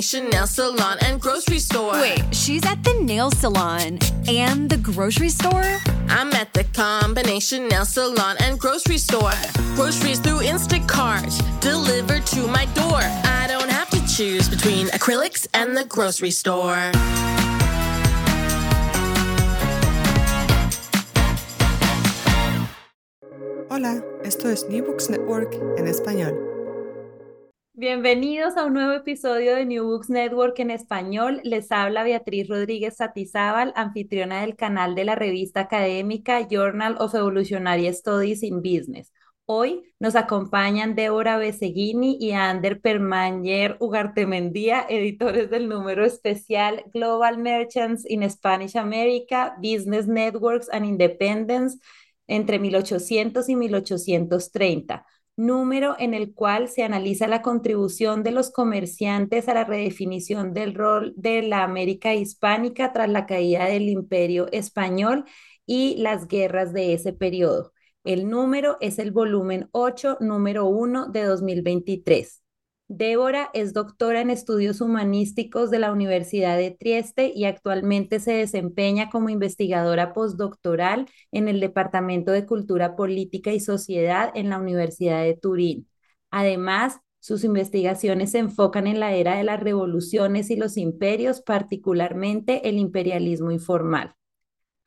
combination nail salon and grocery store. Wait, she's at the nail salon and the grocery store? I'm at the combination nail salon and grocery store. Groceries through Instacart delivered to my door. I don't have to choose between acrylics and the grocery store. Hola, esto es New Books Network en español. Bienvenidos a un nuevo episodio de New Books Network en español. Les habla Beatriz Rodríguez Satizábal, anfitriona del canal de la revista académica Journal of Evolutionary Studies in Business. Hoy nos acompañan Débora Beseguini y Ander Permañer Ugartemendía, editores del número especial Global Merchants in Spanish America, Business Networks and Independence entre 1800 y 1830 número en el cual se analiza la contribución de los comerciantes a la redefinición del rol de la América hispánica tras la caída del imperio español y las guerras de ese periodo. El número es el volumen 8, número 1 de 2023. Débora es doctora en estudios humanísticos de la Universidad de Trieste y actualmente se desempeña como investigadora postdoctoral en el Departamento de Cultura Política y Sociedad en la Universidad de Turín. Además, sus investigaciones se enfocan en la era de las revoluciones y los imperios, particularmente el imperialismo informal.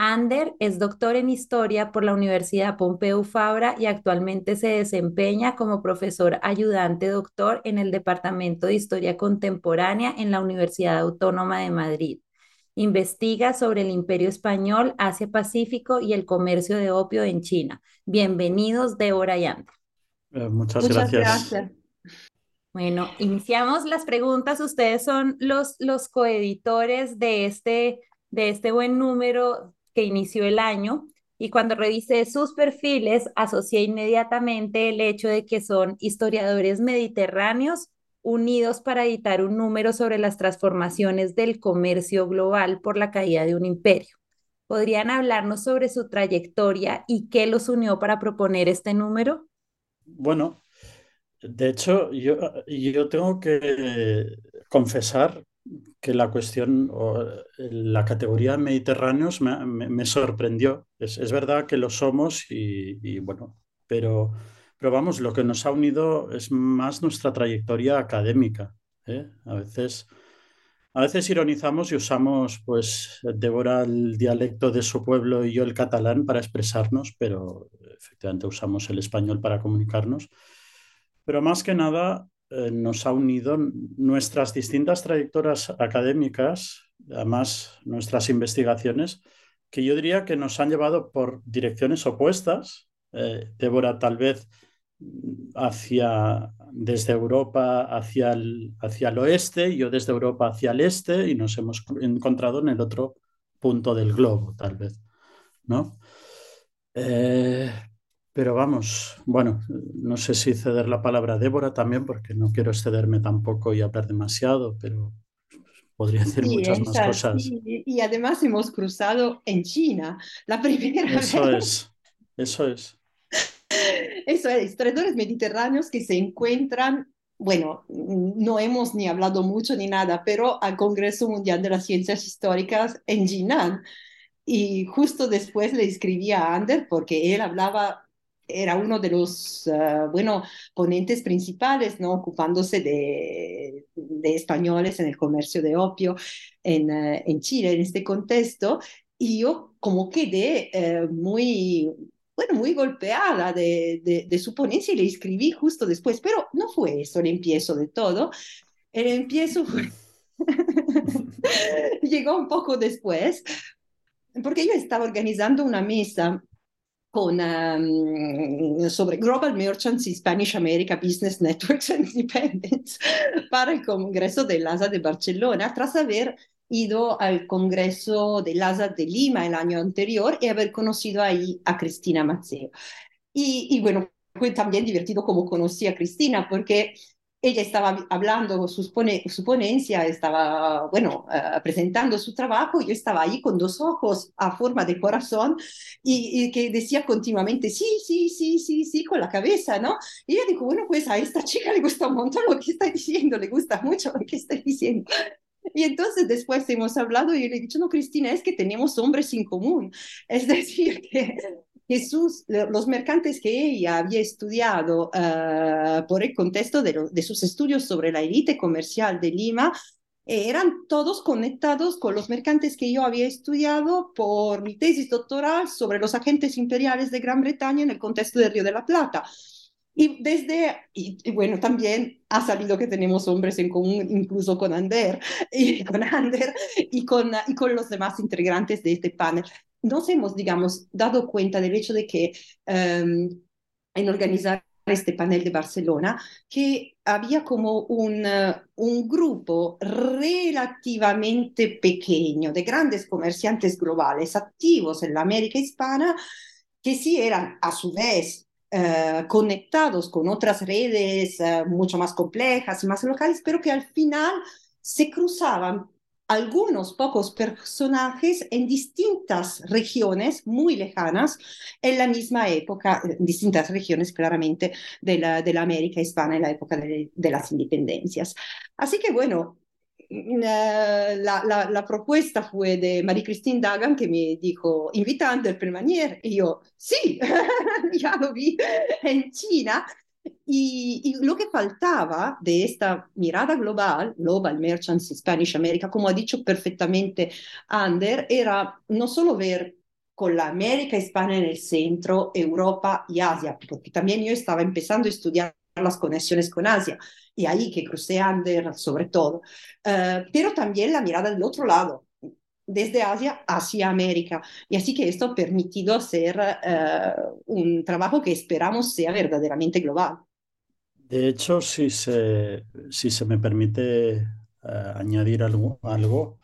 Ander es doctor en historia por la Universidad Pompeu Fabra y actualmente se desempeña como profesor ayudante doctor en el Departamento de Historia Contemporánea en la Universidad Autónoma de Madrid. Investiga sobre el Imperio Español, Asia Pacífico y el comercio de opio en China. Bienvenidos, Débora y Ander. Eh, muchas, gracias. Bueno, iniciamos las preguntas. Ustedes son los, los coeditores de este, de este buen número que inició el año y cuando revisé sus perfiles asocié inmediatamente el hecho de que son historiadores mediterráneos unidos para editar un número sobre las transformaciones del comercio global por la caída de un imperio. ¿Podrían hablarnos sobre su trayectoria y qué los unió para proponer este número? Bueno, de hecho, yo, yo tengo que confesar que la cuestión o la categoría mediterráneos me, sorprendió. Es, verdad que lo somos y, bueno, pero, pero vamos, lo que nos ha unido es más nuestra trayectoria académica. ¿eh? A veces... A veces ironizamos y usamos, pues, Débora el dialecto de su pueblo y yo el catalán para expresarnos, pero efectivamente usamos el español para comunicarnos. Pero más que nada, eh, nos ha unido nuestras distintas trayectorias académicas, además nuestras investigaciones, que yo diría que nos han llevado por direcciones opuestas. Eh, Débora tal vez hacia desde Europa hacia el, hacia el oeste, yo desde Europa hacia el este, y nos hemos encontrado en el otro punto del globo, tal vez. ¿no? Eh, pero vamos, bueno, no sé si ceder la palabra a Débora también, porque no quiero excederme tampoco y hablar demasiado, pero podría decir muchas más cosas. Y además hemos cruzado en China, la primera eso Es, eso es. Eso es, historiadores mediterráneos que se encuentran, bueno, no hemos ni hablado mucho ni nada, pero al Congreso Mundial de las Ciencias Históricas en Jinan. Y justo después le escribí a Ander porque él hablaba era uno de los, uh, bueno, ponentes principales, ¿no? Ocupándose de, españoles en el comercio de opio en, uh, en, Chile, en este contexto, y yo como quedé uh, muy, bueno, muy golpeada de, de, de, su ponencia y le escribí justo después, pero no fue eso el empiezo de todo, el empiezo llegó un poco después, porque yo estaba organizando una mesa con, um, sobre Global Merchants y Spanish America Business Networks and Independence para el Congreso del ASA de Barcelona, tras haber ido al Congreso del ASA de Lima el año anterior y haber conocido ahí a Cristina Mazzeo. Y, y bueno, fue también divertido como conocí a Cristina, porque ella estaba hablando su, ponencia, estaba, bueno, uh, presentando su trabajo, yo estaba ahí con dos ojos a forma de corazón y, y, que decía continuamente, sí, sí, sí, sí, sí, con la cabeza, ¿no? Y ella dijo, bueno, pues a esta chica le gusta un montón lo que está diciendo, le gusta mucho lo que está diciendo. Y entonces después hemos hablado y yo le he dicho, no, Cristina, es que tenemos hombres en común. Es decir, que Jesús, los mercantes que ella había estudiado uh, por el contexto de, sus estudios sobre la élite comercial de Lima, eran todos conectados con los mercantes que yo había estudiado por mi tesis doctoral sobre los agentes imperiales de Gran Bretaña en el contexto del Río de la Plata. Y desde, y, bueno, también ha salido que tenemos hombres en común, incluso con Ander, y con Ander y con, y con los demás integrantes de este panel nos hemos, digamos, dado cuenta del hecho de que um, en organizar este panel de Barcelona, que había como un, uh, un grupo relativamente pequeño de grandes comerciantes globales activos en la América hispana, que sí eran a su vez Uh, conectados con otras redes uh, mucho más complejas más locales, pero que al final se cruzaban algunos pocos personajes en distintas regiones muy lejanas en la misma época, en distintas regiones claramente de la, de la América hispana en la época de, de las independencias. Así que bueno, la, la, la, propuesta fue de Marie-Christine Dagan que me dijo, invitando el Permanier, y yo, sí, ya lo vi en China, y, y, lo que faltaba de esta mirada global, Global Merchants Spanish America, como ha dicho perfectamente Ander, era no solo ver con la América hispana en el centro, Europa y Asia, porque también yo estaba empezando a estudiar las conexiones con Asia, y ahí que crucé Ander sobre todo, uh, pero también la mirada del otro lado, desde Asia hacia América. Y así que esto ha permitido hacer uh, un trabajo que esperamos sea verdaderamente global. De hecho, si se, si se me permite uh, añadir algo, algo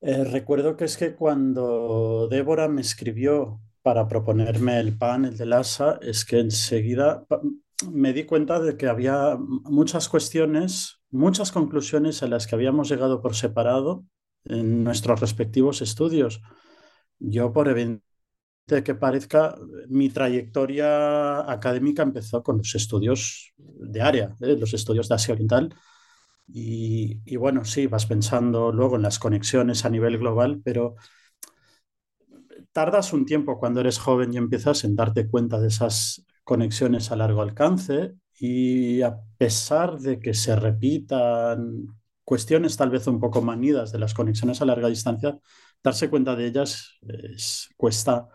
eh, recuerdo que es que cuando Débora me escribió para proponerme el panel del ASA, es que enseguida me di cuenta de que había muchas cuestiones, muchas conclusiones a las que habíamos llegado por separado en nuestros respectivos estudios. Yo, por evidente que parezca, mi trayectoria académica empezó con los estudios de área, ¿eh? los estudios de Asia Oriental. Y, y, bueno, sí, vas pensando luego en las conexiones a nivel global, pero tardas un tiempo cuando eres joven y empiezas en darte cuenta de esas conexiones a largo alcance y a pesar de que se repitan cuestiones tal vez un poco manidas de las conexiones a larga distancia, darse cuenta de ellas es, cuesta,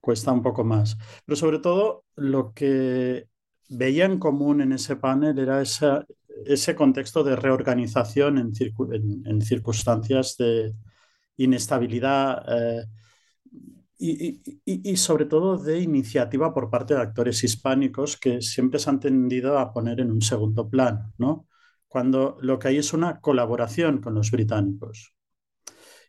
cuesta un poco más. Pero sobre todo lo que veía en común en ese panel era ese contexto de reorganización en, circunstancias de inestabilidad eh, y, y, y, sobre todo de iniciativa por parte de actores hispánicos que siempre se han tendido a poner en un segundo plano, ¿no? Cuando lo que hay es una colaboración con los británicos.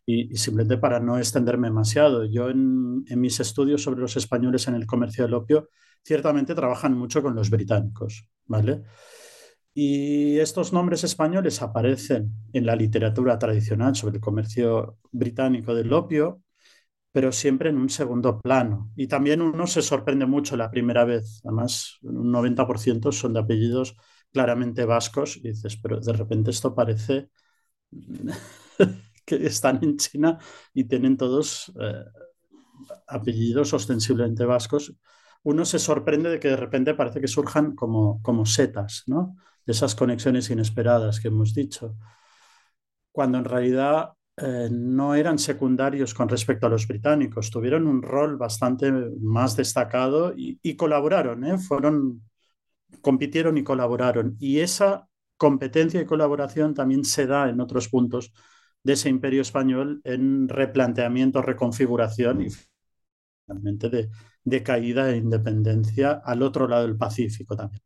Y, simplemente para no extenderme demasiado, yo en, en, mis estudios sobre los españoles en el comercio del opio, ciertamente trabajan mucho con los británicos, ¿vale? Y estos nombres españoles aparecen en la literatura tradicional sobre el comercio británico del opio, pero siempre en un segundo plano. Y también uno se sorprende mucho la primera vez, además un 90% son de apellidos claramente vascos, y dices, pero de repente esto parece que están en China y tienen todos eh, apellidos ostensiblemente vascos. Uno se sorprende de que de repente parece que surjan como, como setas, ¿no? De esas conexiones inesperadas que hemos dicho, cuando en realidad eh, no eran secundarios con respecto a los británicos, tuvieron un rol bastante más destacado y, colaboraron, ¿eh? fueron compitieron y colaboraron. Y esa competencia y colaboración también se da en otros puntos de ese imperio español en replanteamiento, reconfiguración y finalmente de, caída e independencia al otro lado del Pacífico también.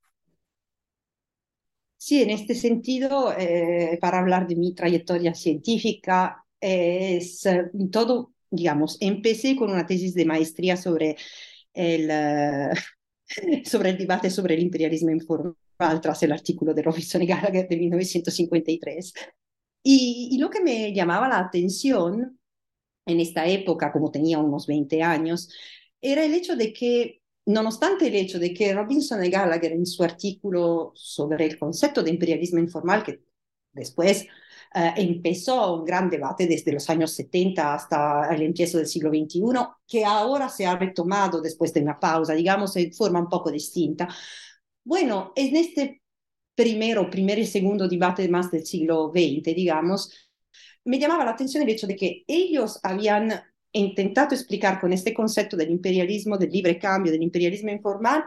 Sí, en este sentido, eh, para hablar de mi trayectoria científica, es eh, todo, digamos, empecé con una tesis de maestría sobre el, eh, sobre el debate sobre el imperialismo informal tras el artículo de Robinson y Gallagher de 1953. Y, y lo que me llamaba la atención en esta época, como tenía unos 20 años, era el hecho de que nonostante el hecho de que Robinson y Gallagher en su artículo sobre el concepto de imperialismo informal, que después eh, empezó un gran debate desde los años 70 hasta el empiezo del siglo XXI, que ahora se ha retomado después de una pausa, digamos, en forma un poco distinta. Bueno, en este primero, primer y segundo debate más del siglo XX, digamos, me llamaba la atención el hecho de que ellos habían intentato explicar con este concepto del imperialismo, del libre cambio, del imperialismo informal,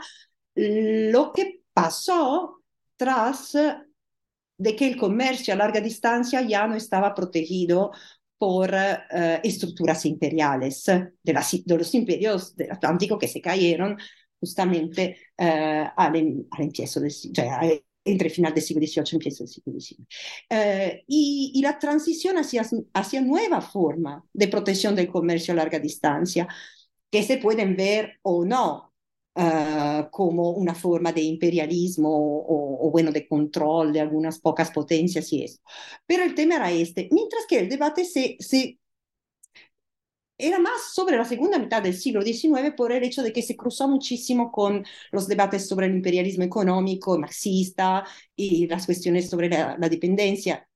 lo que pasó tras de que el comercio a larga distancia ya no estaba protegido por uh, estructuras imperiales de, los imperios del Atlántico que se cayeron justamente uh, al, al empiezo del, entre final del siglo XVIII y empieza del siglo XIX. Y, y, la transición hacia, hacia nueva forma de protección del comercio a larga distancia, que se pueden ver o no Uh, como una forma de imperialismo o, o, bueno, de control de algunas pocas potencias y eso. Tema era este, mientras que el debate se, se era más sobre la segunda mitad del siglo XIX por el hecho de que se cruzó muchísimo con los debates sobre el imperialismo económico, marxista y las cuestiones sobre la, la dependencia,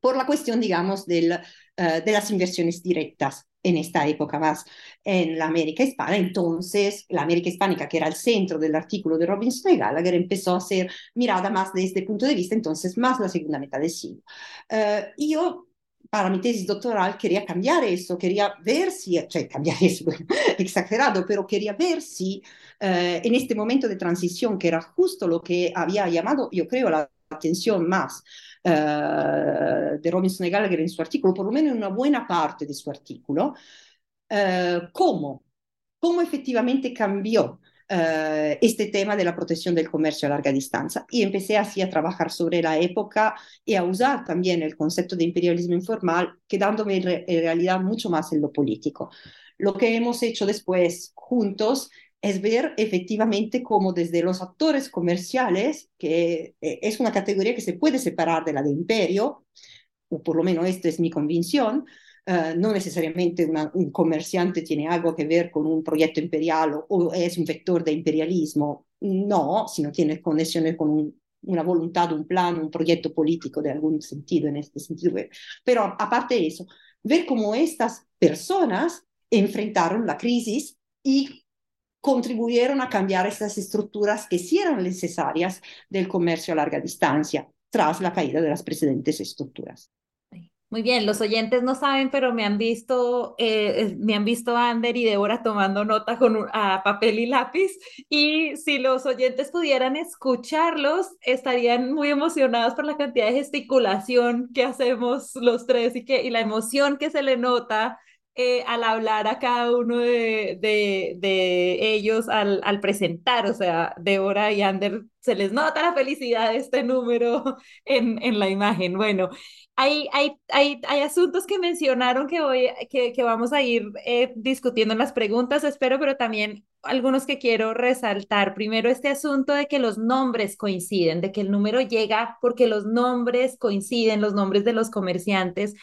por la cuestión, digamos, del, uh, de las inversiones directas en esta época más en la América Hispana. Entonces, la América Hispánica, que era el centro del artículo de Robinson y Gallagher, empezó a ser mirada más desde este punto de vista, entonces más la segunda mitad del siglo. Uh, yo, para mi tesis doctoral, quería cambiar eso, quería ver si, cioè cambiar eso, exagerado, pero quería ver si uh, en este momento de transición, que era justo lo que había llamado, yo creo, la atención más de Robinson y Gallagher en su artículo, por lo menos en una buena parte de su artículo, uh, cómo, cómo efectivamente cambió uh, este tema de la protección del comercio a larga distancia. Y empecé así a trabajar sobre la época y a usar también el concepto de imperialismo informal, quedándome en, en realidad mucho más en lo político. Lo que hemos hecho después juntos es ver efectivamente cómo desde los actores comerciales, que eh, es una categoría que se puede separar de la de imperio, o por lo menos esta es mi convicción, uh, no necesariamente un comerciante tiene algo que ver con un proyecto imperial o, es un vector de imperialismo, no, sino tiene conexiones con un, una voluntad, un plan, un proyecto político de algún sentido en este sentido. Pero aparte de eso, ver cómo estas personas enfrentaron la crisis y contribuyeron a cambiar estas estructuras que sí eran necesarias del comercio a larga distancia tras la caída de las precedentes estructuras. Muy bien, los oyentes no saben, pero me han visto, eh, me han visto Ander y Débora tomando nota con a papel y lápiz. Y si los oyentes pudieran escucharlos, estarían muy emocionados por la cantidad de gesticulación que hacemos los tres y, que, y la emoción que se le nota eh, al hablar a cada uno de, de, de ellos al, al, presentar, o sea, Débora y Ander, se les nota la felicidad de este número en, en la imagen. Bueno, hay, hay, hay, hay asuntos que mencionaron que, voy, que, que vamos a ir eh, discutiendo en las preguntas, espero, pero también algunos que quiero resaltar. Primero, este asunto de que los nombres coinciden, de que el número llega porque los nombres coinciden, los nombres de los comerciantes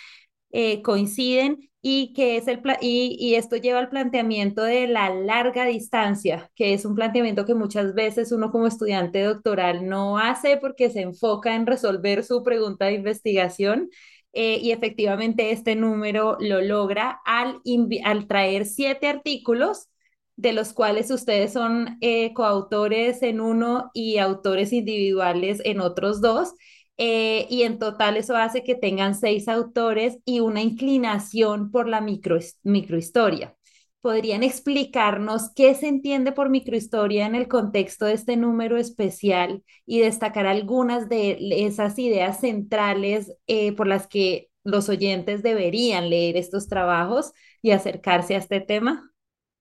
eh, coinciden y que es el y, esto lleva al planteamiento de la larga distancia, que es un planteamiento que muchas veces uno como estudiante doctoral no hace porque se enfoca en resolver su pregunta de investigación. Eh, y efectivamente este número lo logra al, al traer siete artículos de los cuales ustedes son eh, coautores en uno y autores individuales en otros dos. Eh, y en total eso hace que tengan seis autores y una inclinación por la micro, microhistoria. ¿Podrían explicarnos qué se entiende por microhistoria en el contexto de este número especial y destacar algunas de esas ideas centrales eh, por las que los oyentes deberían leer estos trabajos y acercarse a este tema?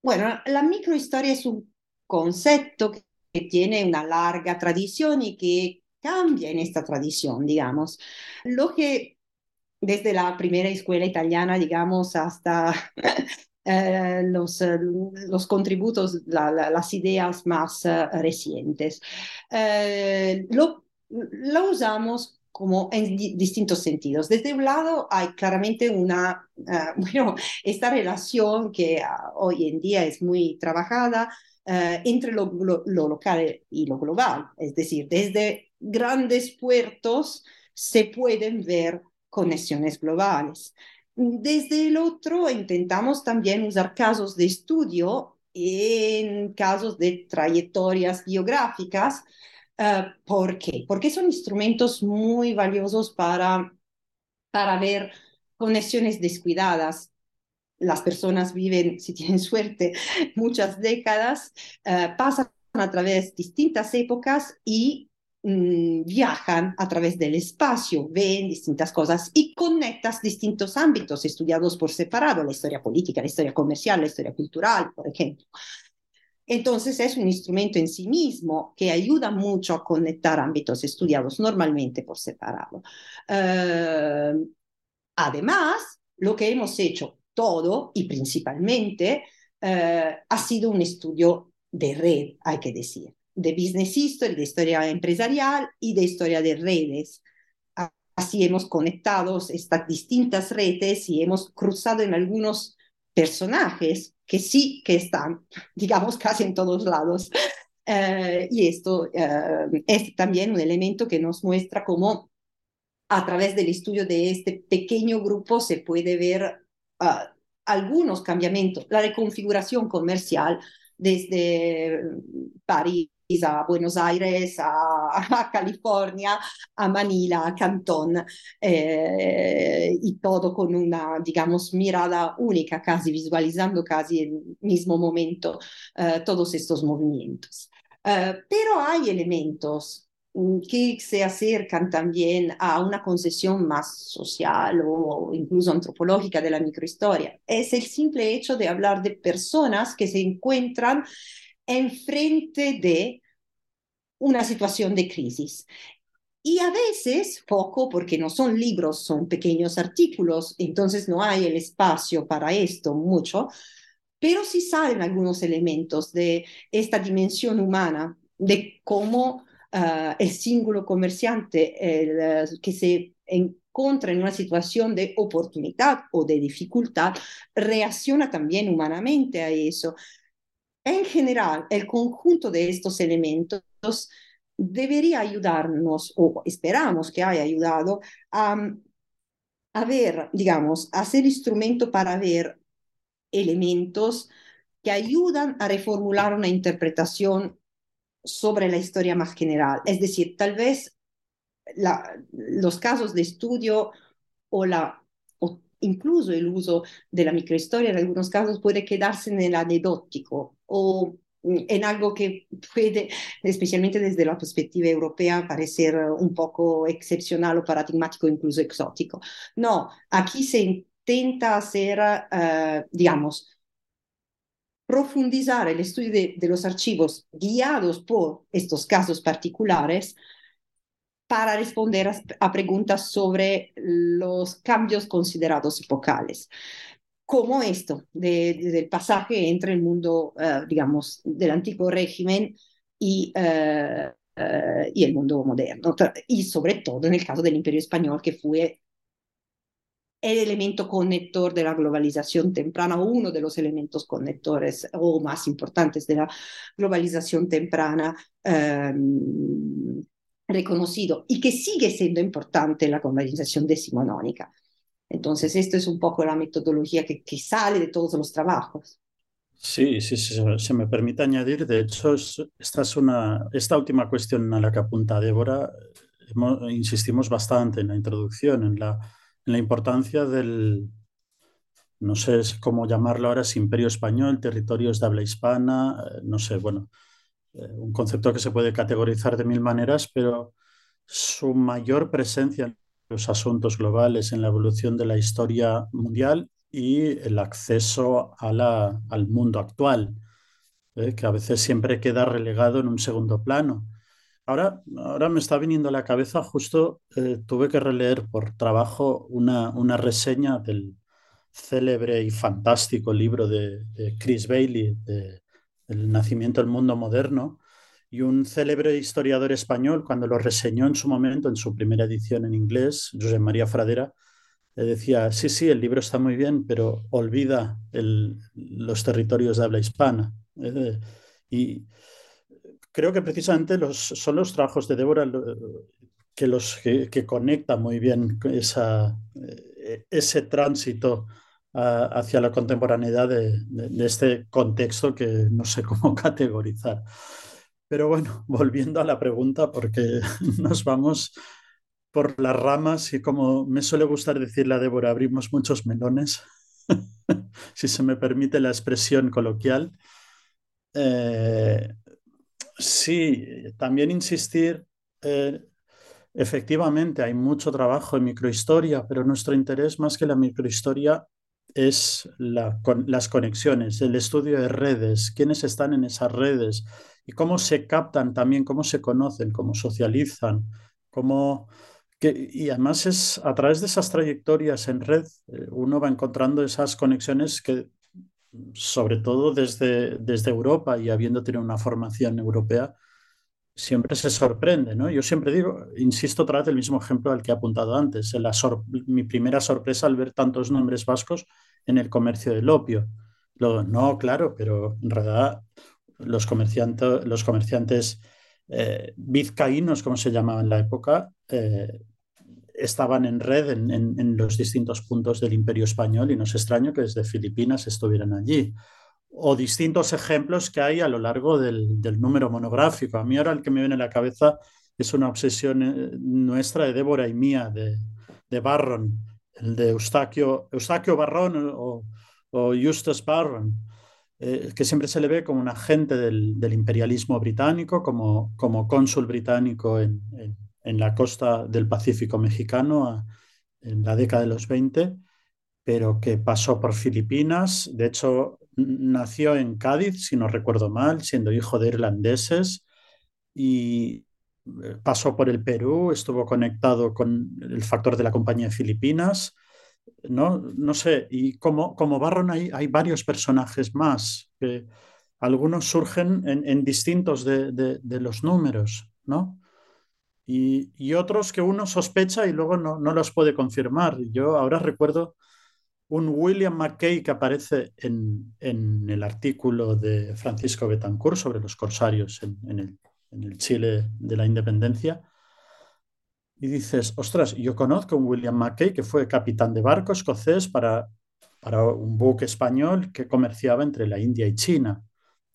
Bueno, la microhistoria es un concepto que tiene una larga tradición y que cambia en esta tradición, digamos. Lo que desde la primera escuela italiana, digamos, hasta eh, los, eh, los, contributos, la, la, las ideas más uh, recientes. Eh, lo, usamos como en di distintos sentidos. Desde un lado hay claramente una, bueno, esta relación que uh, hoy en día es muy trabajada entre lo, lo local y lo global, es decir, desde grandes puertos se pueden ver conexiones globales. Desde el otro, intentamos también usar casos de estudio en casos de trayectorias biográficas. Uh, ¿Por qué? Porque son instrumentos muy valiosos para, para ver conexiones descuidadas. Las personas viven, si tienen suerte, muchas décadas, uh, pasan a través de distintas épocas y mmm, viajan a través del espacio, ven distintas cosas y conectas distintos ámbitos estudiados por separado, la historia política, la historia comercial, la historia cultural, por ejemplo. Entonces es un instrumento en sí mismo que ayuda mucho a conectar ámbitos estudiados normalmente por separado. Uh, además, lo que hemos hecho todo y principalmente uh, ha sido un estudio de red, hay que decir de business history, de historia empresarial y de historia de redes. Así hemos conectado estas distintas redes y hemos cruzado en algunos personajes que sí que están, digamos, casi en todos lados. Uh, y esto uh, es también un elemento que nos muestra cómo a través del estudio de este pequeño grupo se puede ver uh, algunos cambiamientos, la reconfiguración comercial desde París a Buenos Aires, a, a, California, a Manila, a Cantón, eh, y todo con una, digamos, mirada única, casi visualizando casi el mismo momento eh, todos estos movimientos. Eh, pero hay elementos mm, que se acercan también a una concesión más social o incluso antropológica de la microhistoria. Es el simple hecho de hablar de personas que se encuentran enfrente de una situación de crisis. Y a veces, poco, porque no son libros, son pequeños artículos, entonces no hay el espacio para esto mucho, pero sí salen algunos elementos de esta dimensión humana, de cómo uh, el símbolo comerciante el, uh, que se encuentra en una situación de oportunidad o de dificultad, reacciona también humanamente a eso. En general, el conjunto de estos elementos debería ayudarnos, o esperamos que haya ayudado, a, a ver, digamos, a ser instrumento para ver elementos que ayudan a reformular una interpretación sobre la historia más general. Es decir, tal vez los casos de estudio o la incluso el uso de la microhistoria en algunos casos puede quedarse en el o en algo que puede, especialmente desde la perspectiva europea, parecer un poco excepcional o paradigmático, incluso exótico. No, aquí se intenta hacer, uh, digamos, profundizar el estudio de, de, archivos guiados por estos casos particulares para responder a, preguntas sobre los cambios considerados epocales como esto, de, de, del pasaje entre el mundo, uh, digamos, del antiguo régimen y, uh, y, el mundo moderno, y sobre todo en el caso del imperio español, que fue el elemento conector de la globalización temprana, uno de los elementos conectores o más importantes de la globalización temprana reconocido y que sigue siendo importante la globalización decimonónica. Entonces, esto es un poco la metodología que, que sale de todos los trabajos. Sí, sí, sí, se me permite añadir, de hecho, esta, es una, esta última cuestión a la que apunta Débora, hemos, insistimos bastante en la introducción, en la, en la importancia del, no sé cómo llamarlo ahora, si imperio español, territorios de habla hispana, eh, no sé, bueno, un concepto que se puede categorizar de mil maneras, pero su mayor presencia los asuntos globales en la evolución de la historia mundial y el acceso a la, al mundo actual, ¿eh? que a veces siempre queda relegado en un segundo plano. Ahora, ahora me está viniendo a la cabeza, justo eh, tuve que releer por trabajo una, una reseña del célebre y fantástico libro de, de Chris Bailey, de El nacimiento del mundo moderno, y un célebre historiador español, cuando lo reseñó en su momento, en su primera edición en inglés, José María Fradera, decía, sí, sí, el libro está muy bien, pero olvida los territorios de habla hispana. Y creo que precisamente los, son los trabajos de Débora que, los, que, que conectan muy bien esa, eh, ese tránsito hacia la contemporaneidad de, este contexto que no sé cómo categorizar. Pero bueno, volviendo a la pregunta, porque nos vamos por las ramas y como me suele gustar decirle a Débora, abrimos muchos melones, si se me permite la expresión coloquial. Eh, sí, también insistir, eh, efectivamente hay mucho trabajo en microhistoria, pero nuestro interés más que la microhistoria es la, con, las conexiones, el estudio de redes, quiénes están en esas redes y cómo se captan también, cómo se conocen, cómo socializan, cómo que, y además es a través de esas trayectorias en red, eh, uno va encontrando esas conexiones que, sobre todo desde, desde Europa y habiendo tenido una formación europea, siempre se sorprende, ¿no? Yo siempre digo, insisto otra vez el mismo ejemplo al que he apuntado antes, mi primera sorpresa al ver tantos nombres vascos en el comercio del opio. No, claro, pero en realidad los, comerciantes, eh, vizcaínos, como se llamaba en la época, eh, estaban en red en, en, en, los distintos puntos del imperio español y no es extraño que desde Filipinas estuvieran allí. O distintos ejemplos que hay a lo largo del, número monográfico. A mí ahora el que me viene a la cabeza es una obsesión eh, nuestra de Débora y mía, de, de Barron, el de Eustaquio, Eustaquio Barron o, o Justus Barron, eh, que siempre se le ve como un agente del, del imperialismo británico, como, como cónsul británico en, en, la costa del Pacífico mexicano en la década de los 20, pero que pasó por Filipinas. De hecho, nació en Cádiz, si no recuerdo mal, siendo hijo de irlandeses, y eh, pasó por el Perú, estuvo conectado con el factor de la compañía de Filipinas no, no sé, y como, como Barron hay, hay varios personajes más, que algunos surgen en, en distintos de, de, de, los números, ¿no? Y, y, otros que uno sospecha y luego no, no, los puede confirmar. Yo ahora recuerdo un William McKay que aparece en, en el artículo de Francisco Betancourt sobre los corsarios en, en, el, en el Chile de la independencia, y dices, ostras, yo conozco a un William Mackay que fue capitán de barco escocés para, para un buque español que comerciaba entre la India y China,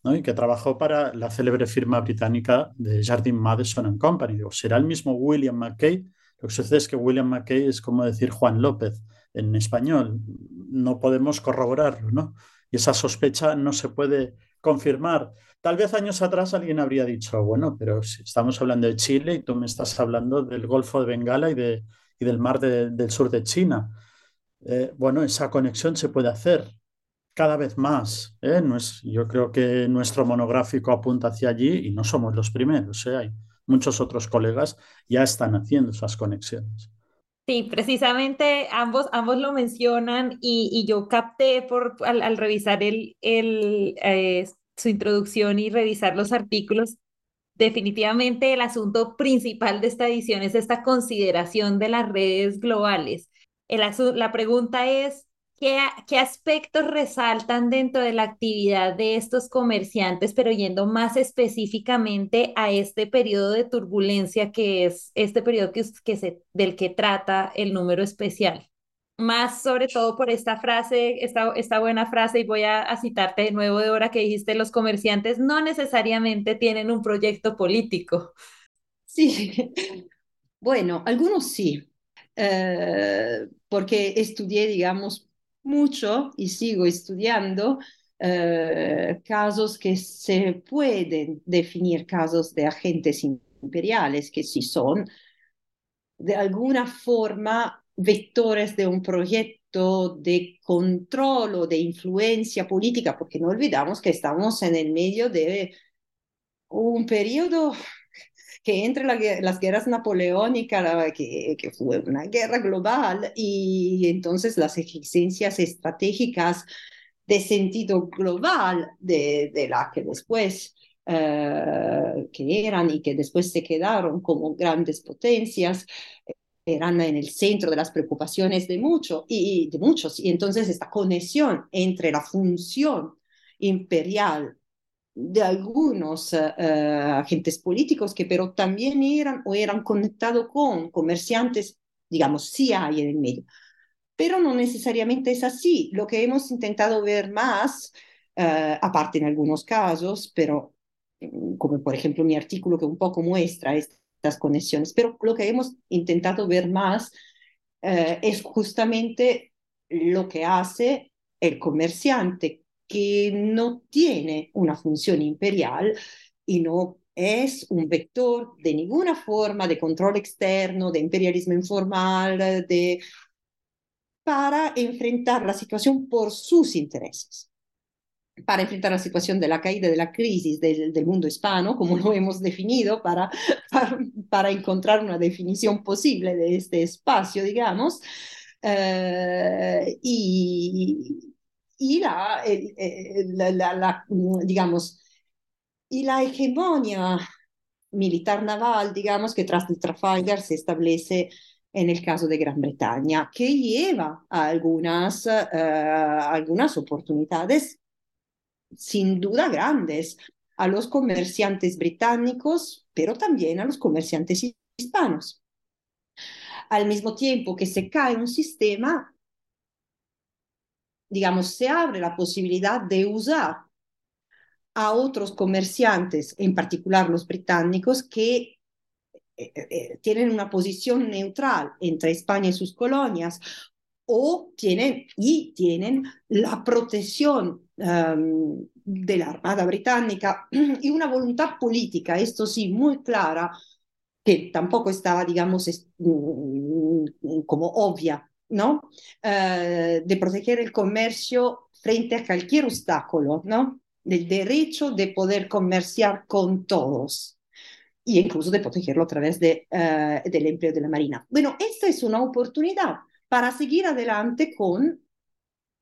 ¿no? y que trabajó para la célebre firma británica de Jardine Madison and Company. Digo, ¿será el mismo William Mackay? Lo que sucede es que William Mackay es como decir Juan López en español. No podemos corroborarlo, ¿no? Y esa sospecha no se puede confirmar. Tal vez años atrás alguien habría dicho, bueno, pero si estamos hablando de Chile y tú me estás hablando del Golfo de Bengala y, de, y del mar de, del sur de China. Eh, bueno, esa conexión se puede hacer cada vez más. ¿eh? No es, yo creo que nuestro monográfico apunta hacia allí y no somos los primeros. ¿eh? Hay muchos otros colegas ya están haciendo esas conexiones. Sí, precisamente ambos, ambos lo mencionan y, y yo capté por, al, al revisar el, el, eh, su introducción y revisar los artículos, definitivamente el asunto principal de esta edición es esta consideración de las redes globales. El la pregunta es, ¿qué, ¿qué aspectos resaltan dentro de la actividad de estos comerciantes, pero yendo más específicamente a este periodo de turbulencia que es este periodo que, que se, del que trata el número especial? más sobre todo por esta frase, esta, esta buena frase, y voy a, a, citarte de nuevo de hora que dijiste, los comerciantes no necesariamente tienen un proyecto político. Sí, bueno, algunos sí, eh, porque estudié, digamos, mucho y sigo estudiando eh, casos que se pueden definir casos de agentes imperiales, que sí son de alguna forma vectores de un proyecto de control o de influencia política, porque no olvidamos que estamos en el medio de un periodo que entre las guerras napoleónicas, que, que, fue una guerra global, y entonces las exigencias estratégicas de sentido global de, de la que después eh, que eran y que después se quedaron como grandes potencias, eran en el centro de las preocupaciones de, mucho, y, de muchos. Y entonces esta conexión entre la función imperial de algunos uh, agentes políticos que pero también eran o eran conectados con comerciantes, digamos, sí hay en el medio. Pero no necesariamente es así. Lo que hemos intentado ver más, uh, aparte en algunos casos, pero mm, como por ejemplo mi artículo que un poco muestra estas conexiones, pero lo que hemos intentado ver más es justamente lo que hace el comerciante que no tiene una función imperial y no es un vector de ninguna forma de control externo, de imperialismo informal, de, para enfrentar la situación por sus intereses. Para enfrentar la situación de la caída de la crisis del, del mundo hispano, como lo hemos definido, para, para, para, encontrar una definición posible de este espacio, digamos, uh, y, y la, la, la, la, digamos, y la hegemonia militar naval, digamos, que tras el Trafalgar se establece en el caso de Gran Bretaña, que lleva a algunas, uh, algunas oportunidades sin duda grandes a los comerciantes británicos, pero también a los comerciantes hispanos. Al mismo tiempo que se cae un sistema digamos, se abre la posibilidad de usar a otros comerciantes, en particular los británicos, que eh, eh, tienen una posición neutral entre España y sus colonias o tienen y tienen la protección de la Armada británica y una voluntad política, esto sí, muy clara, que tampoco estaba, digamos, mm, como obvia ¿no? Uh, de proteger el comercio frente a cualquier obstáculo, ¿no? Del derecho de poder comerciar con todos y incluso de protegerlo a través de, uh, del empleo de la Marina. Bueno, esta es una oportunidad para seguir adelante con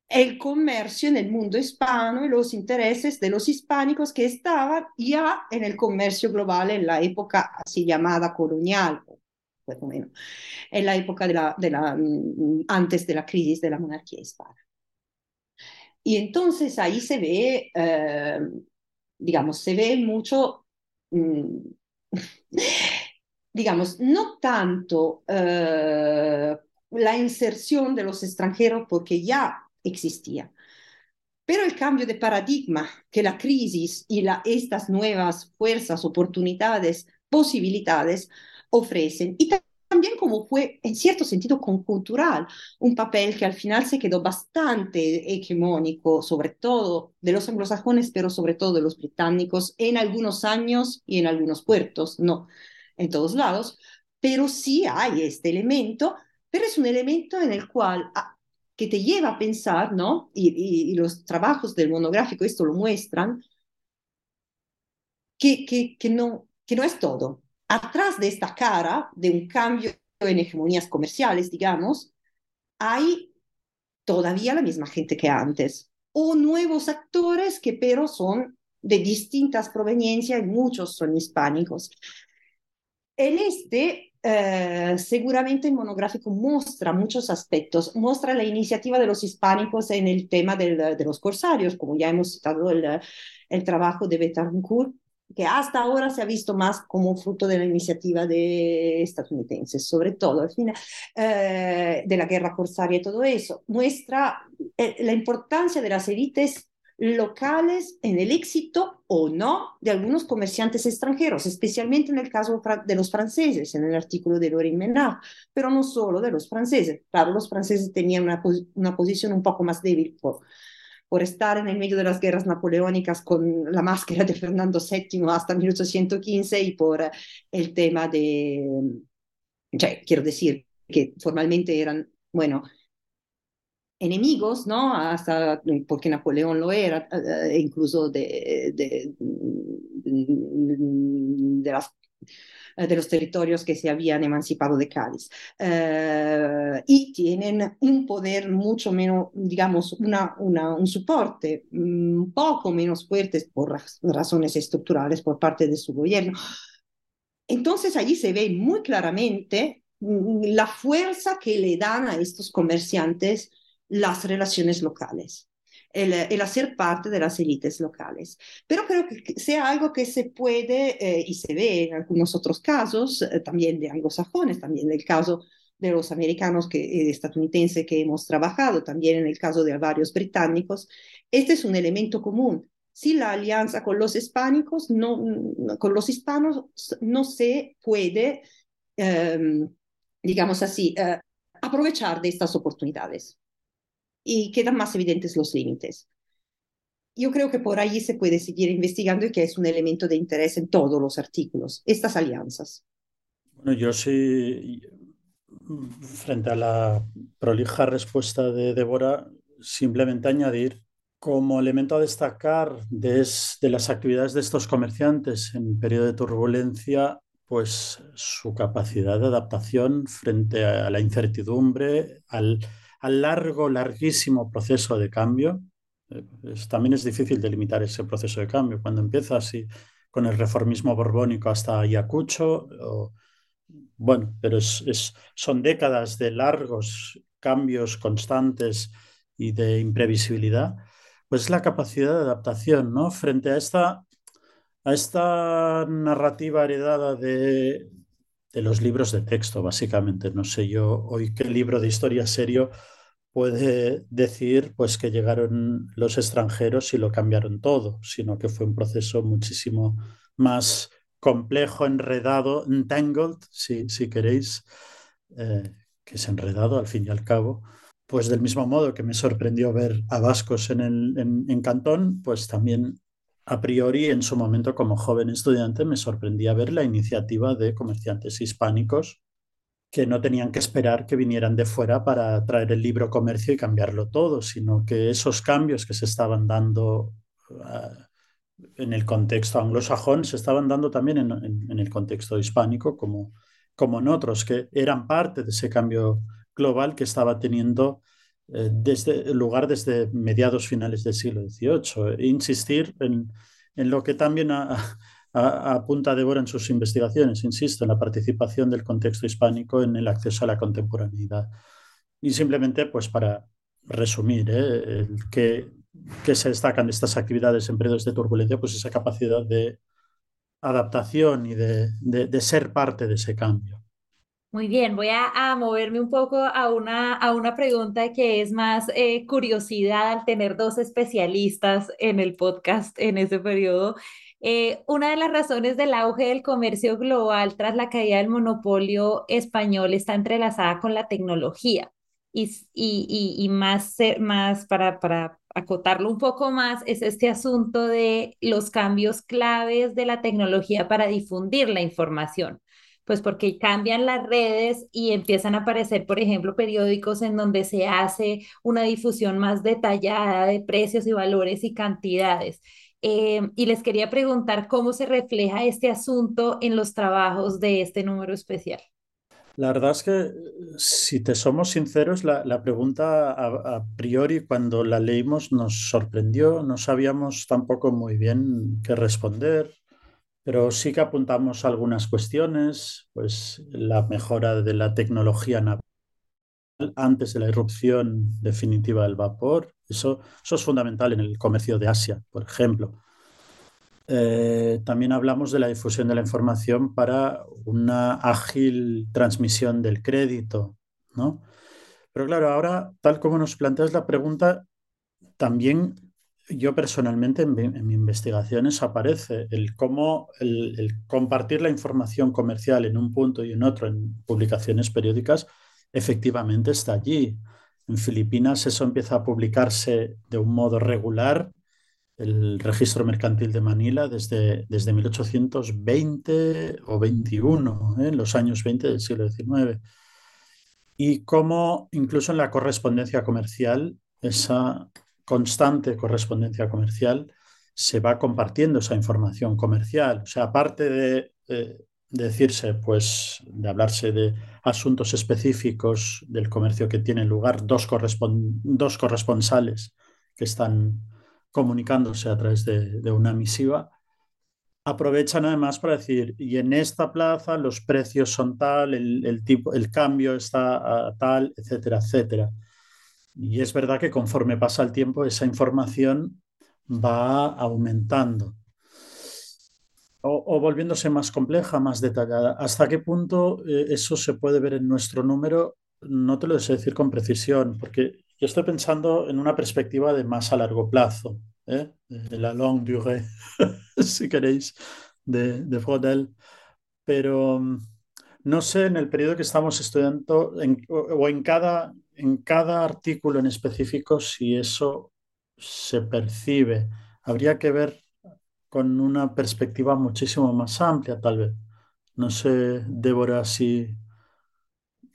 el comercio en el mundo hispano y los intereses de los hispánicos que estaban ya en el comercio global en la época así llamada colonial, menos, en la época de la, mm, antes de la crisis de la monarquía hispana. Y entonces ahí se ve, eh, digamos, se ve mucho, mm, digamos, no tanto eh, la inserción de los extranjeros porque ya existía, pero el cambio de paradigma que la crisis y estas nuevas fuerzas, oportunidades, posibilidades ofrecen. Y también como fue en cierto sentido conjuntural, un papel que al final se quedó bastante hegemónico, sobre todo de los anglosajones, pero sobre todo de los británicos, en algunos años y en algunos puertos, no en todos lados, pero sí hay este elemento, pero es un elemento en el cual ah, que te lleva a pensar, ¿no? Y, y, y, los trabajos del monográfico esto lo muestran, que, que, que, no, que no es todo, atrás de esta cara de un cambio en hegemonías comerciales, digamos, hay todavía la misma gente que antes, o nuevos actores que pero son de distintas proveniencias y muchos son hispánicos. En este, eh, seguramente el monográfico muestra muchos aspectos, muestra la iniciativa de los hispánicos en el tema del, de los corsarios, como ya hemos citado el, el trabajo de Betancourt, que hasta ahora se ha visto más como fruto de la iniciativa de estadounidenses, sobre todo al final eh, de la guerra corsaria y todo eso, muestra eh, la importancia de las élites locales en el éxito o no de algunos comerciantes extranjeros, especialmente en el caso de los franceses, en el artículo de Lorin Menard, pero no solo de los franceses. Claro, los franceses tenían una, una posición un poco más débil por, por estar en el medio de las guerras napoleónicas con la máscara de Fernando VII hasta 1815 y por el tema de, quiero decir, que formalmente eran, bueno, enemigos, ¿no? Hasta porque Napoleón lo era, eh, incluso de, de, las de los territorios que se habían emancipado de Cádiz. Eh, y tienen un poder mucho menos, digamos, una, un soporte un poco menos fuerte por razones estructurales por parte de su gobierno. Entonces allí se ve muy claramente la fuerza que le dan a estos comerciantes las relaciones locales, el, el, hacer parte de las élites locales. Pero creo que sea algo que se puede eh, y se ve en algunos otros casos, eh, también de anglosajones, también del caso de los americanos que, eh, estadounidenses que hemos trabajado, también en el caso de varios británicos, este es un elemento común. Si la alianza con los hispánicos, no, con los hispanos, no se puede, eh, digamos así, eh, aprovechar de estas oportunidades y quedan más evidentes los límites. Yo creo que por ahí se puede seguir investigando y que es un elemento de interés en todos los artículos, estas alianzas. Bueno, yo sí, frente a la prolija respuesta de Débora, simplemente añadir como elemento a destacar de, de las actividades de estos comerciantes en periodo de turbulencia, pues su capacidad de adaptación frente a la incertidumbre, al, al largo, larguísimo proceso de cambio. Eh, también es difícil delimitar ese proceso de cambio. Cuando empieza así con el reformismo borbónico hasta Ayacucho, bueno, pero es, son décadas de largos cambios constantes y de imprevisibilidad, pues la capacidad de adaptación, ¿no? Frente a esta, a esta narrativa heredada de, de los libros de texto, básicamente. No sé yo hoy qué libro de historia serio puede decir pues que llegaron los extranjeros y lo cambiaron todo, sino que fue un proceso muchísimo más complejo, enredado, entangled, si, si queréis, eh, que es enredado al fin y al cabo. Pues del mismo modo que me sorprendió ver a vascos en, el, en, en Cantón, pues también a priori, en su momento como joven estudiante, me sorprendía ver la iniciativa de comerciantes hispánicos que no tenían que esperar que vinieran de fuera para traer el libro comercio y cambiarlo todo, sino que esos cambios que se estaban dando uh, en el contexto anglosajón se estaban dando también en, el contexto hispánico, como, como en otros, que eran parte de ese cambio global que estaba teniendo desde, lugar desde mediados finales del siglo XVIII. E insistir en, en, lo que también apunta Débora en sus investigaciones, insisto, en la participación del contexto hispánico en el acceso a la contemporaneidad. Y simplemente, pues para resumir, ¿eh? que, se destacan de estas actividades en periodos de turbulencia, pues esa capacidad de adaptación y de, de ser parte de ese cambio. Muy bien, voy a, moverme un poco a una, a una pregunta que es más eh, curiosidad al tener dos especialistas en el podcast en ese periodo. Eh, una de las razones del auge del comercio global tras la caída del monopolio español está entrelazada con la tecnología. Y, y, y, más, más para, para acotarlo un poco más, es este asunto de los cambios claves de la tecnología para difundir la información pues porque cambian las redes y empiezan a aparecer, por ejemplo, periódicos en donde se hace una difusión más detallada de precios y valores y cantidades. Eh, y les quería preguntar cómo se refleja este asunto en los trabajos de este número especial. La verdad es que, si te somos sinceros, la, la pregunta a, a, priori cuando la leímos nos sorprendió, no sabíamos tampoco muy bien qué responder pero sí que apuntamos algunas cuestiones, pues la mejora de la tecnología naval antes de la irrupción definitiva del vapor, eso, eso es fundamental en el comercio de Asia, por ejemplo. Eh, también hablamos de la difusión de la información para una ágil transmisión del crédito, ¿no? Pero claro, ahora, tal como nos planteas la pregunta, también yo personalmente en mi, en mi, investigaciones aparece el cómo el, el, compartir la información comercial en un punto y en otro en publicaciones periódicas efectivamente está allí. En Filipinas eso empieza a publicarse de un modo regular, el registro mercantil de Manila desde, desde 1820 o 21, ¿eh? en los años 20 del siglo XIX. y cómo incluso en la correspondencia comercial, esa constante correspondencia comercial, se va compartiendo esa información comercial. O sea, aparte de eh, decirse, pues, de hablarse de asuntos específicos del comercio que tienen lugar, dos, dos corresponsales que están comunicándose a través de una misiva, aprovechan además para decir, y en esta plaza los precios son tal, el, tipo, el cambio está tal, etcétera, etcétera. Y es verdad que conforme pasa el tiempo, esa información va aumentando o, volviéndose más compleja, más detallada. ¿Hasta qué punto eh, eso se puede ver en nuestro número? No te lo sé decir con precisión, porque yo estoy pensando en una perspectiva de más a largo plazo. ¿eh? de la longue durée, si queréis, de, de Frodel. Pero mm, no sé en el periodo que estamos estudiando o en cada, en cada artículo en específico si eso se percibe. Habría que ver con una perspectiva muchísimo más amplia, tal vez. No sé, Débora, si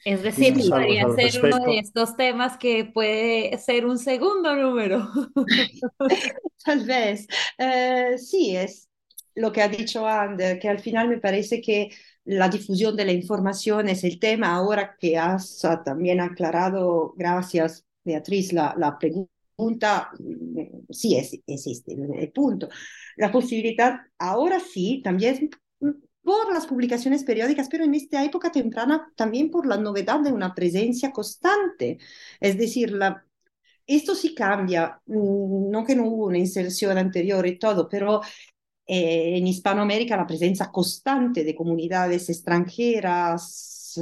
es decir, podría ser uno de estos temas que puede ser un segundo número. Tal vez. Eh, sí, es lo que ha dicho Ander, que al final me parece que la difusión de la información es el tema. Ahora que has también aclarado, gracias Beatriz, la, la pregunta, mm, sí es, existe el punto. La posibilidad, ahora sí, también por las publicaciones periódicas, pero en esta época temprana también por la novedad de una presencia constante. Es decir, la, esto sí cambia, mm, no que no hubo una inserción anterior y todo, pero eh, en Hispanoamérica la presencia constante de comunidades extranjeras,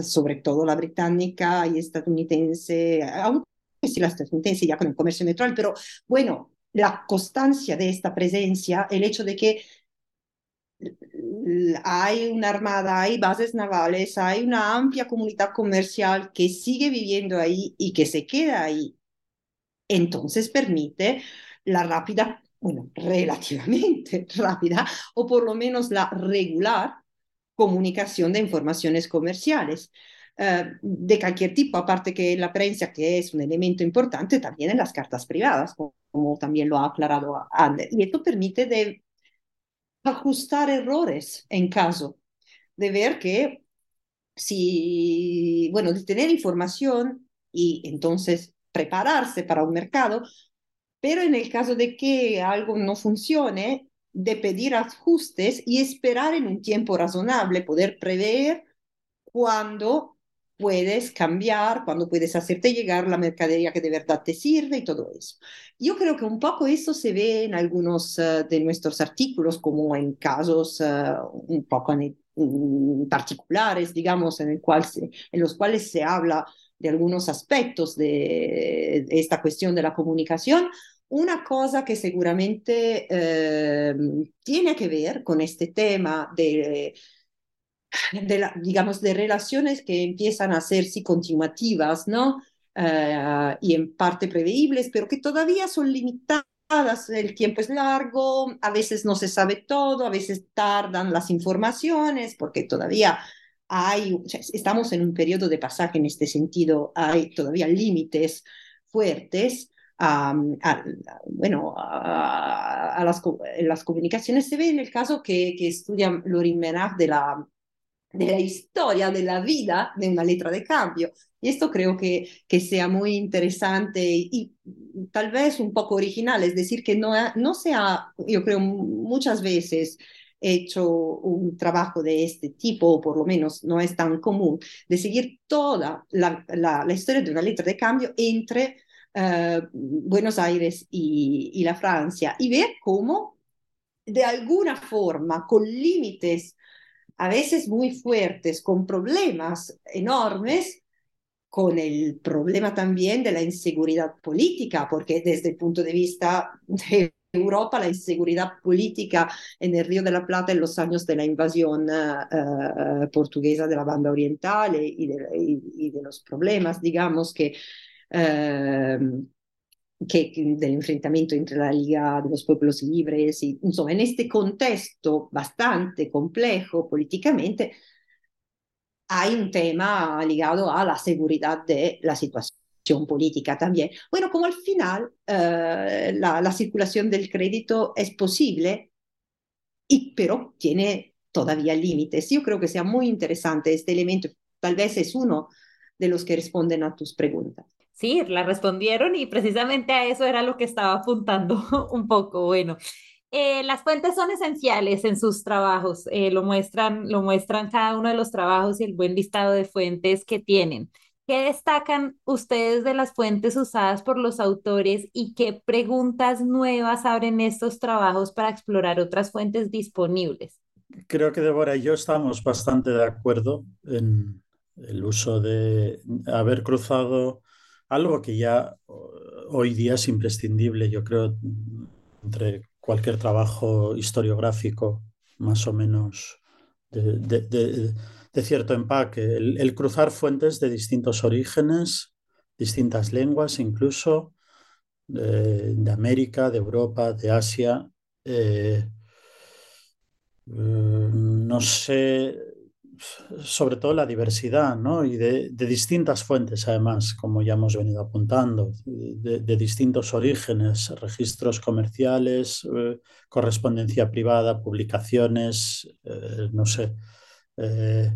sobre todo la británica y estadounidense, aunque sí la estadounidense ya con el comercio neutral, pero bueno, la constancia de esta presencia, el hecho de que hay una armada, hay bases navales, hay una amplia comunidad comercial que sigue viviendo ahí y que se queda ahí. Entonces permite la rápida, bueno, relativamente rápida, o por lo menos la regular comunicación de informaciones comerciales. Eh, de cualquier tipo, aparte que la prensa, que es un elemento importante, también en las cartas privadas, como, también lo ha aclarado Ander. Y esto permite de ajustar errores en caso de ver que si, bueno, de tener información y entonces prepararse para un mercado, pero en el caso de que algo no funcione, de pedir ajustes y esperar en un tiempo razonable, poder prever cuándo puedes cambiar, cuando puedes hacerte llegar la mercadería que de verdad te sirve y todo eso. Yo creo que un poco eso se ve en algunos uh, de nuestros artículos, como en casos uh, un poco en, en particulares, digamos, en, el cual se, en los cuales se habla de algunos aspectos de, de esta cuestión de la comunicación. Una cosa que seguramente eh, tiene que ver con este tema de la, digamos, de relaciones que empiezan a hacerse continuativas, ¿no? Uh, y en parte preveíbles, pero que todavía son limitadas. El tiempo es largo, a veces no se sabe todo, a veces tardan las informaciones, porque todavía hay, estamos en un periodo de pasaje en este sentido, hay todavía límites fuertes. Um, a, bueno, a, a, las, las comunicaciones se ve en el caso que, que estudia Lorin Menard de la de la historia, de la vida de una letra de cambio. Y esto creo que, que sea muy interesante y, tal vez un poco original, es decir, que no, no se ha, yo creo, muchas veces hecho un trabajo de este tipo, o por lo menos no es tan común, de seguir toda la, la, la historia de una letra de cambio entre uh, Buenos Aires y, la Francia y ver cómo de alguna forma, con límites a veces muy fuertes, con problemas enormes, con el problema también de la inseguridad política, porque desde el punto de vista de Europa, la inseguridad política en el Río de la Plata en los años de la invasión uh, portuguesa de la banda oriental y de los problemas, digamos, que uh, que, del enfrentamiento entre la Liga de los Pueblos Libres, y, insomma, en este contexto bastante complejo políticamente, hay un tema ligado a la seguridad de la situación política también. Bueno, como al final eh, la, la, circulación del crédito es posible, y, pero tiene todavía límites. Yo creo que sea muy interesante este elemento, tal vez es uno de los que responden a tus preguntas. Sí, la respondieron y precisamente a eso era lo que estaba apuntando un poco. Bueno, eh, las fuentes son esenciales en sus trabajos, eh, lo, muestran, lo muestran cada uno de los trabajos y el buen listado de fuentes que tienen. ¿Qué destacan ustedes de las fuentes usadas por los autores y qué preguntas nuevas abren estos trabajos para explorar otras fuentes disponibles? Creo que Débora y yo estamos bastante de acuerdo en el uso de haber cruzado algo que ya hoy día es imprescindible, yo creo, entre cualquier trabajo historiográfico más o menos de, cierto empaque, el, cruzar fuentes de distintos orígenes, distintas lenguas incluso, de, América, de Europa, de Asia. Eh, eh, no sé, sobre todo la diversidad, ¿no? Y de, distintas fuentes, además, como ya hemos venido apuntando, de, distintos orígenes, registros comerciales, eh, correspondencia privada, publicaciones, eh, no sé. Eh,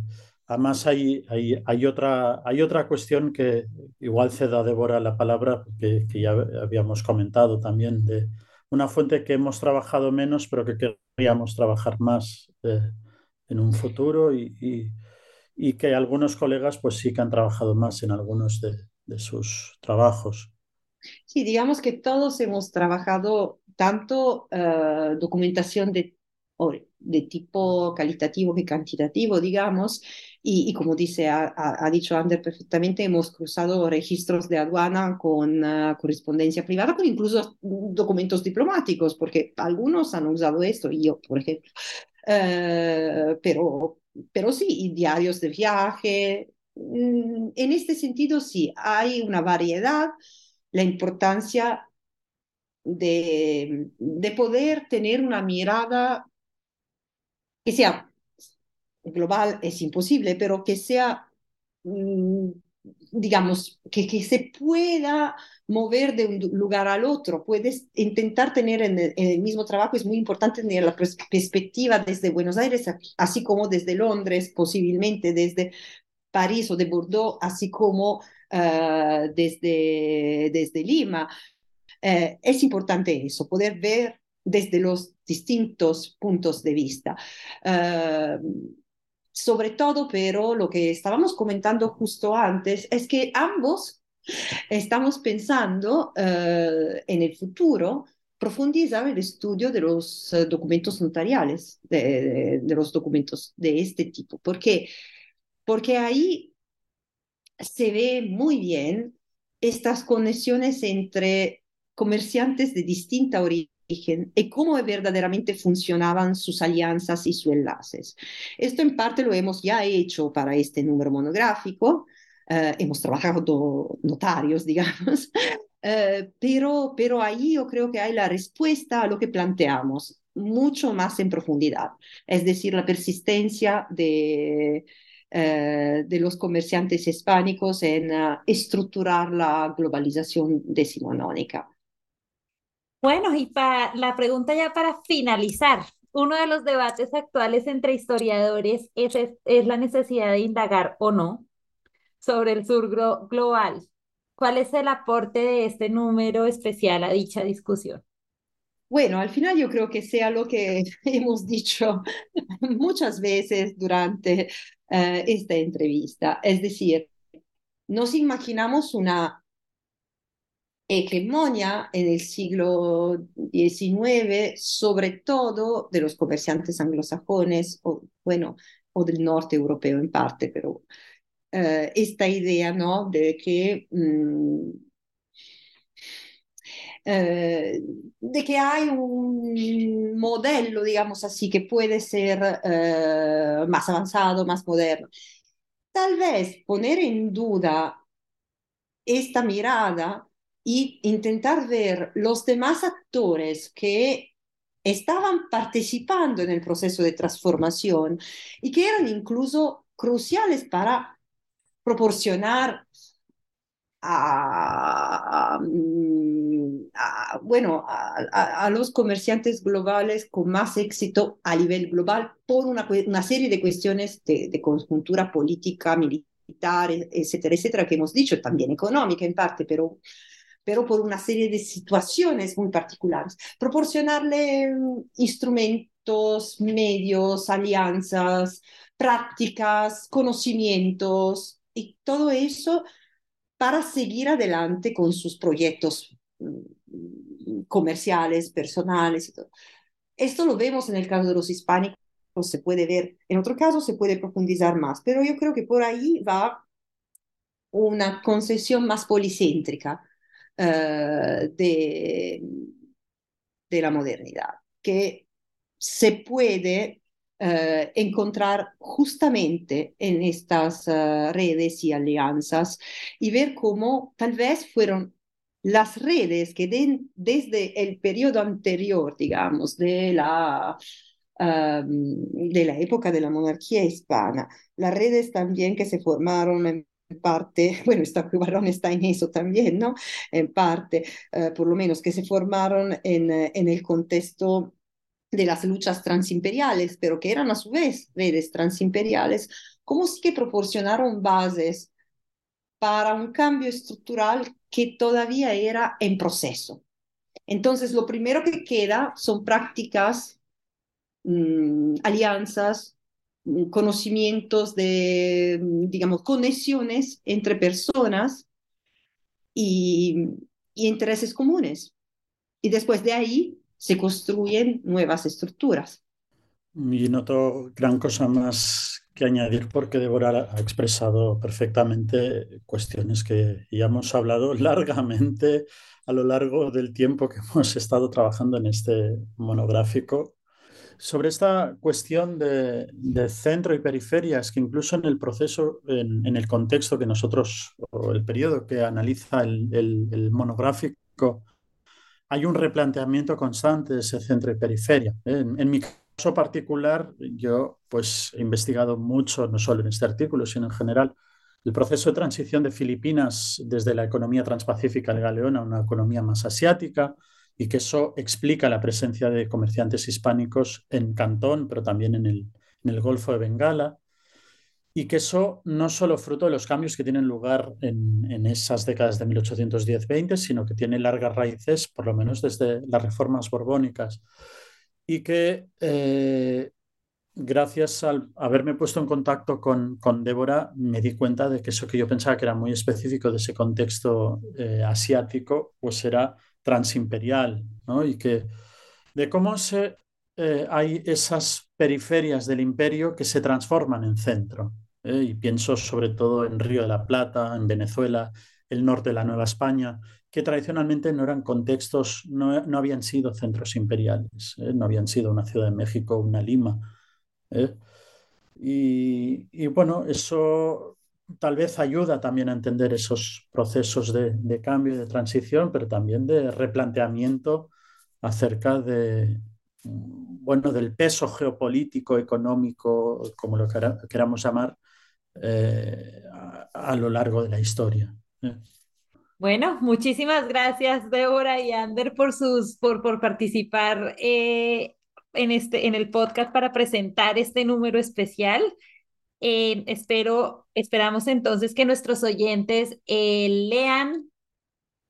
además, hay, hay, otra, hay otra cuestión que igual cedo a Débora la palabra, que, que ya habíamos comentado también, de una fuente que hemos trabajado menos, pero que queríamos trabajar más en un futuro y, y, que algunos colegas pues sí que han trabajado más en algunos de, de sus trabajos. Sí, digamos que todos hemos trabajado tanto uh, documentación de, de tipo calitativo que cantitativo, digamos, y, y como dice, ha, ha, dicho Ander perfectamente, hemos cruzado registros de aduana con uh, correspondencia privada, con incluso documentos diplomáticos, porque algunos han usado esto, y yo, por ejemplo, eh, pero, pero sí, diarios de viaje. Mm, en este sentido, sí, hay una variedad, la importancia de, de poder tener una mirada que sea global, es imposible, pero que sea mm, digamos, que, que, se pueda mover de un lugar al otro. Puedes intentar tener en el, mismo trabajo, es muy importante tener la perspectiva desde Buenos Aires, así como desde Londres, posiblemente desde París o de Bordeaux, así como uh, desde, desde Lima. Uh, es importante eso, poder ver desde los distintos puntos de vista. Uh, sobre todo, pero lo que estábamos comentando justo antes es que ambos estamos pensando uh, en el futuro profundizar el estudio de los uh, documentos notariales, de, los documentos de este tipo. ¿Por qué? Porque ahí se ve muy bien estas conexiones entre comerciantes de distinta origen y cómo verdaderamente funcionaban sus alianzas y sus enlaces. Esto en parte lo hemos ya hecho para este número monográfico, uh, hemos trabajado notarios, digamos, uh, pero, pero ahí yo creo que hay la respuesta a lo que planteamos mucho más en profundidad, es decir, la persistencia de, uh, de los comerciantes hispánicos en estructurar la globalización decimonónica. Bueno, y para la pregunta ya para finalizar, uno de los debates actuales entre historiadores es, es, la necesidad de indagar o no sobre el sur global. ¿Cuál es el aporte de este número especial a dicha discusión? Bueno, al final yo creo que sea lo que hemos dicho muchas veces durante uh, esta entrevista. Es decir, nos imaginamos una hegemonia en el siglo XIX, sobre todo de los comerciantes anglosajones, o bueno, o del norte europeo en parte, pero uh, esta idea. De que... Um, uh, de que hay un modelo, digamos así, que puede ser uh, más avanzado, más moderno. Tal vez poner en duda esta mirada y intentar ver los demás actores que estaban participando en el proceso de transformación y que eran incluso cruciales para proporcionar a, bueno, a, los comerciantes globales con más éxito a nivel global por una, una serie de cuestiones de, de conjuntura política, militar, etcétera, etcétera, que hemos dicho, también económica en parte, pero pero por una serie de situaciones muy particulares. Proporcionarle mm, instrumentos, medios, alianzas, prácticas, conocimientos y todo eso para seguir adelante con sus proyectos mm, comerciales, personales. Y todo. Esto lo vemos en el caso de los hispánicos, se puede ver, en otro caso se puede profundizar más, pero yo creo que por ahí va una concesión más policéntrica de, de la modernidad, que se puede eh, encontrar justamente en estas uh, redes y alianzas y ver cómo tal vez fueron las redes que de, desde el periodo anterior, digamos, de la, um, de la época de la monarquía hispana, las redes también que se formaron en parte, bueno, esta Barón está en eso también, ¿no? En parte, uh, por lo menos, que se formaron en, en el contexto de las luchas transimperiales, pero que eran a su vez redes transimperiales, como sí que proporcionaron bases para un cambio estructural que todavía era en proceso. Entonces, lo primero que queda son prácticas, mmm, alianzas, mm, conocimientos de, mm, digamos, conexiones entre personas y, y intereses comunes. Y después de ahí se construyen nuevas estructuras. Y noto gran cosa más que añadir porque Débora ha expresado perfectamente cuestiones que ya hemos hablado largamente a lo largo del tiempo que hemos estado trabajando en este monográfico. Sobre esta cuestión de, de centro y periferia, es que incluso en el proceso, en, en, el contexto que nosotros, o el periodo que analiza el, el, monográfico, hay un replanteamiento constante de ese centro y periferia. ¿eh? En, mi caso particular, yo pues he investigado mucho, no solo en este artículo, sino en general, el proceso de transición de Filipinas desde la economía transpacífica al galeón a una economía más asiática y que eso explica la presencia de comerciantes hispánicos en Cantón, pero también en el, en el Golfo de Bengala y que eso no solo fruto de los cambios que tienen lugar en, en esas décadas de 1810-20, sino que tiene largas raíces, por lo menos desde las reformas borbónicas, y que eh, gracias al haberme puesto en contacto con, con, Débora, me di cuenta de que eso que yo pensaba que era muy específico de ese contexto eh, asiático, pues era transimperial, ¿no? Y que de cómo se, eh, hay esas periferias del imperio que se transforman en centro. ¿eh? y pienso sobre todo en Río de la Plata, en Venezuela, el norte de la Nueva España, que tradicionalmente no eran contextos, no, no habían sido centros imperiales, ¿eh? no habían sido una Ciudad de México, una Lima. Y, y, bueno, eso tal vez ayuda también a entender esos procesos de, de cambio, de transición, pero también de replanteamiento acerca de, bueno, del peso geopolítico, económico, como lo queramos llamar, eh, a, a, lo largo de la historia. ¿eh? Bueno, muchísimas gracias Débora y Ander por sus por, por participar eh, en este en el podcast para presentar este número especial. Eh, espero esperamos entonces que nuestros oyentes eh, lean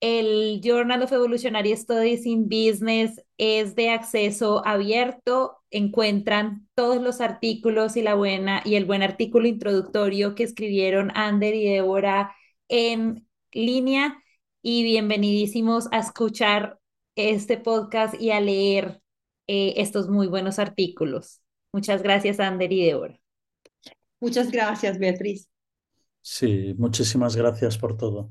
el Journal of Evolutionary Studies in Business es de acceso abierto. Encuentran todos los artículos y la buena y el buen artículo introductorio que escribieron Ander y Débora en línea. Y bienvenidísimos a escuchar este podcast y a leer eh, estos muy buenos artículos. Muchas gracias, Ander y Débora. Muchas gracias, Beatriz. Sí, muchísimas gracias por todo.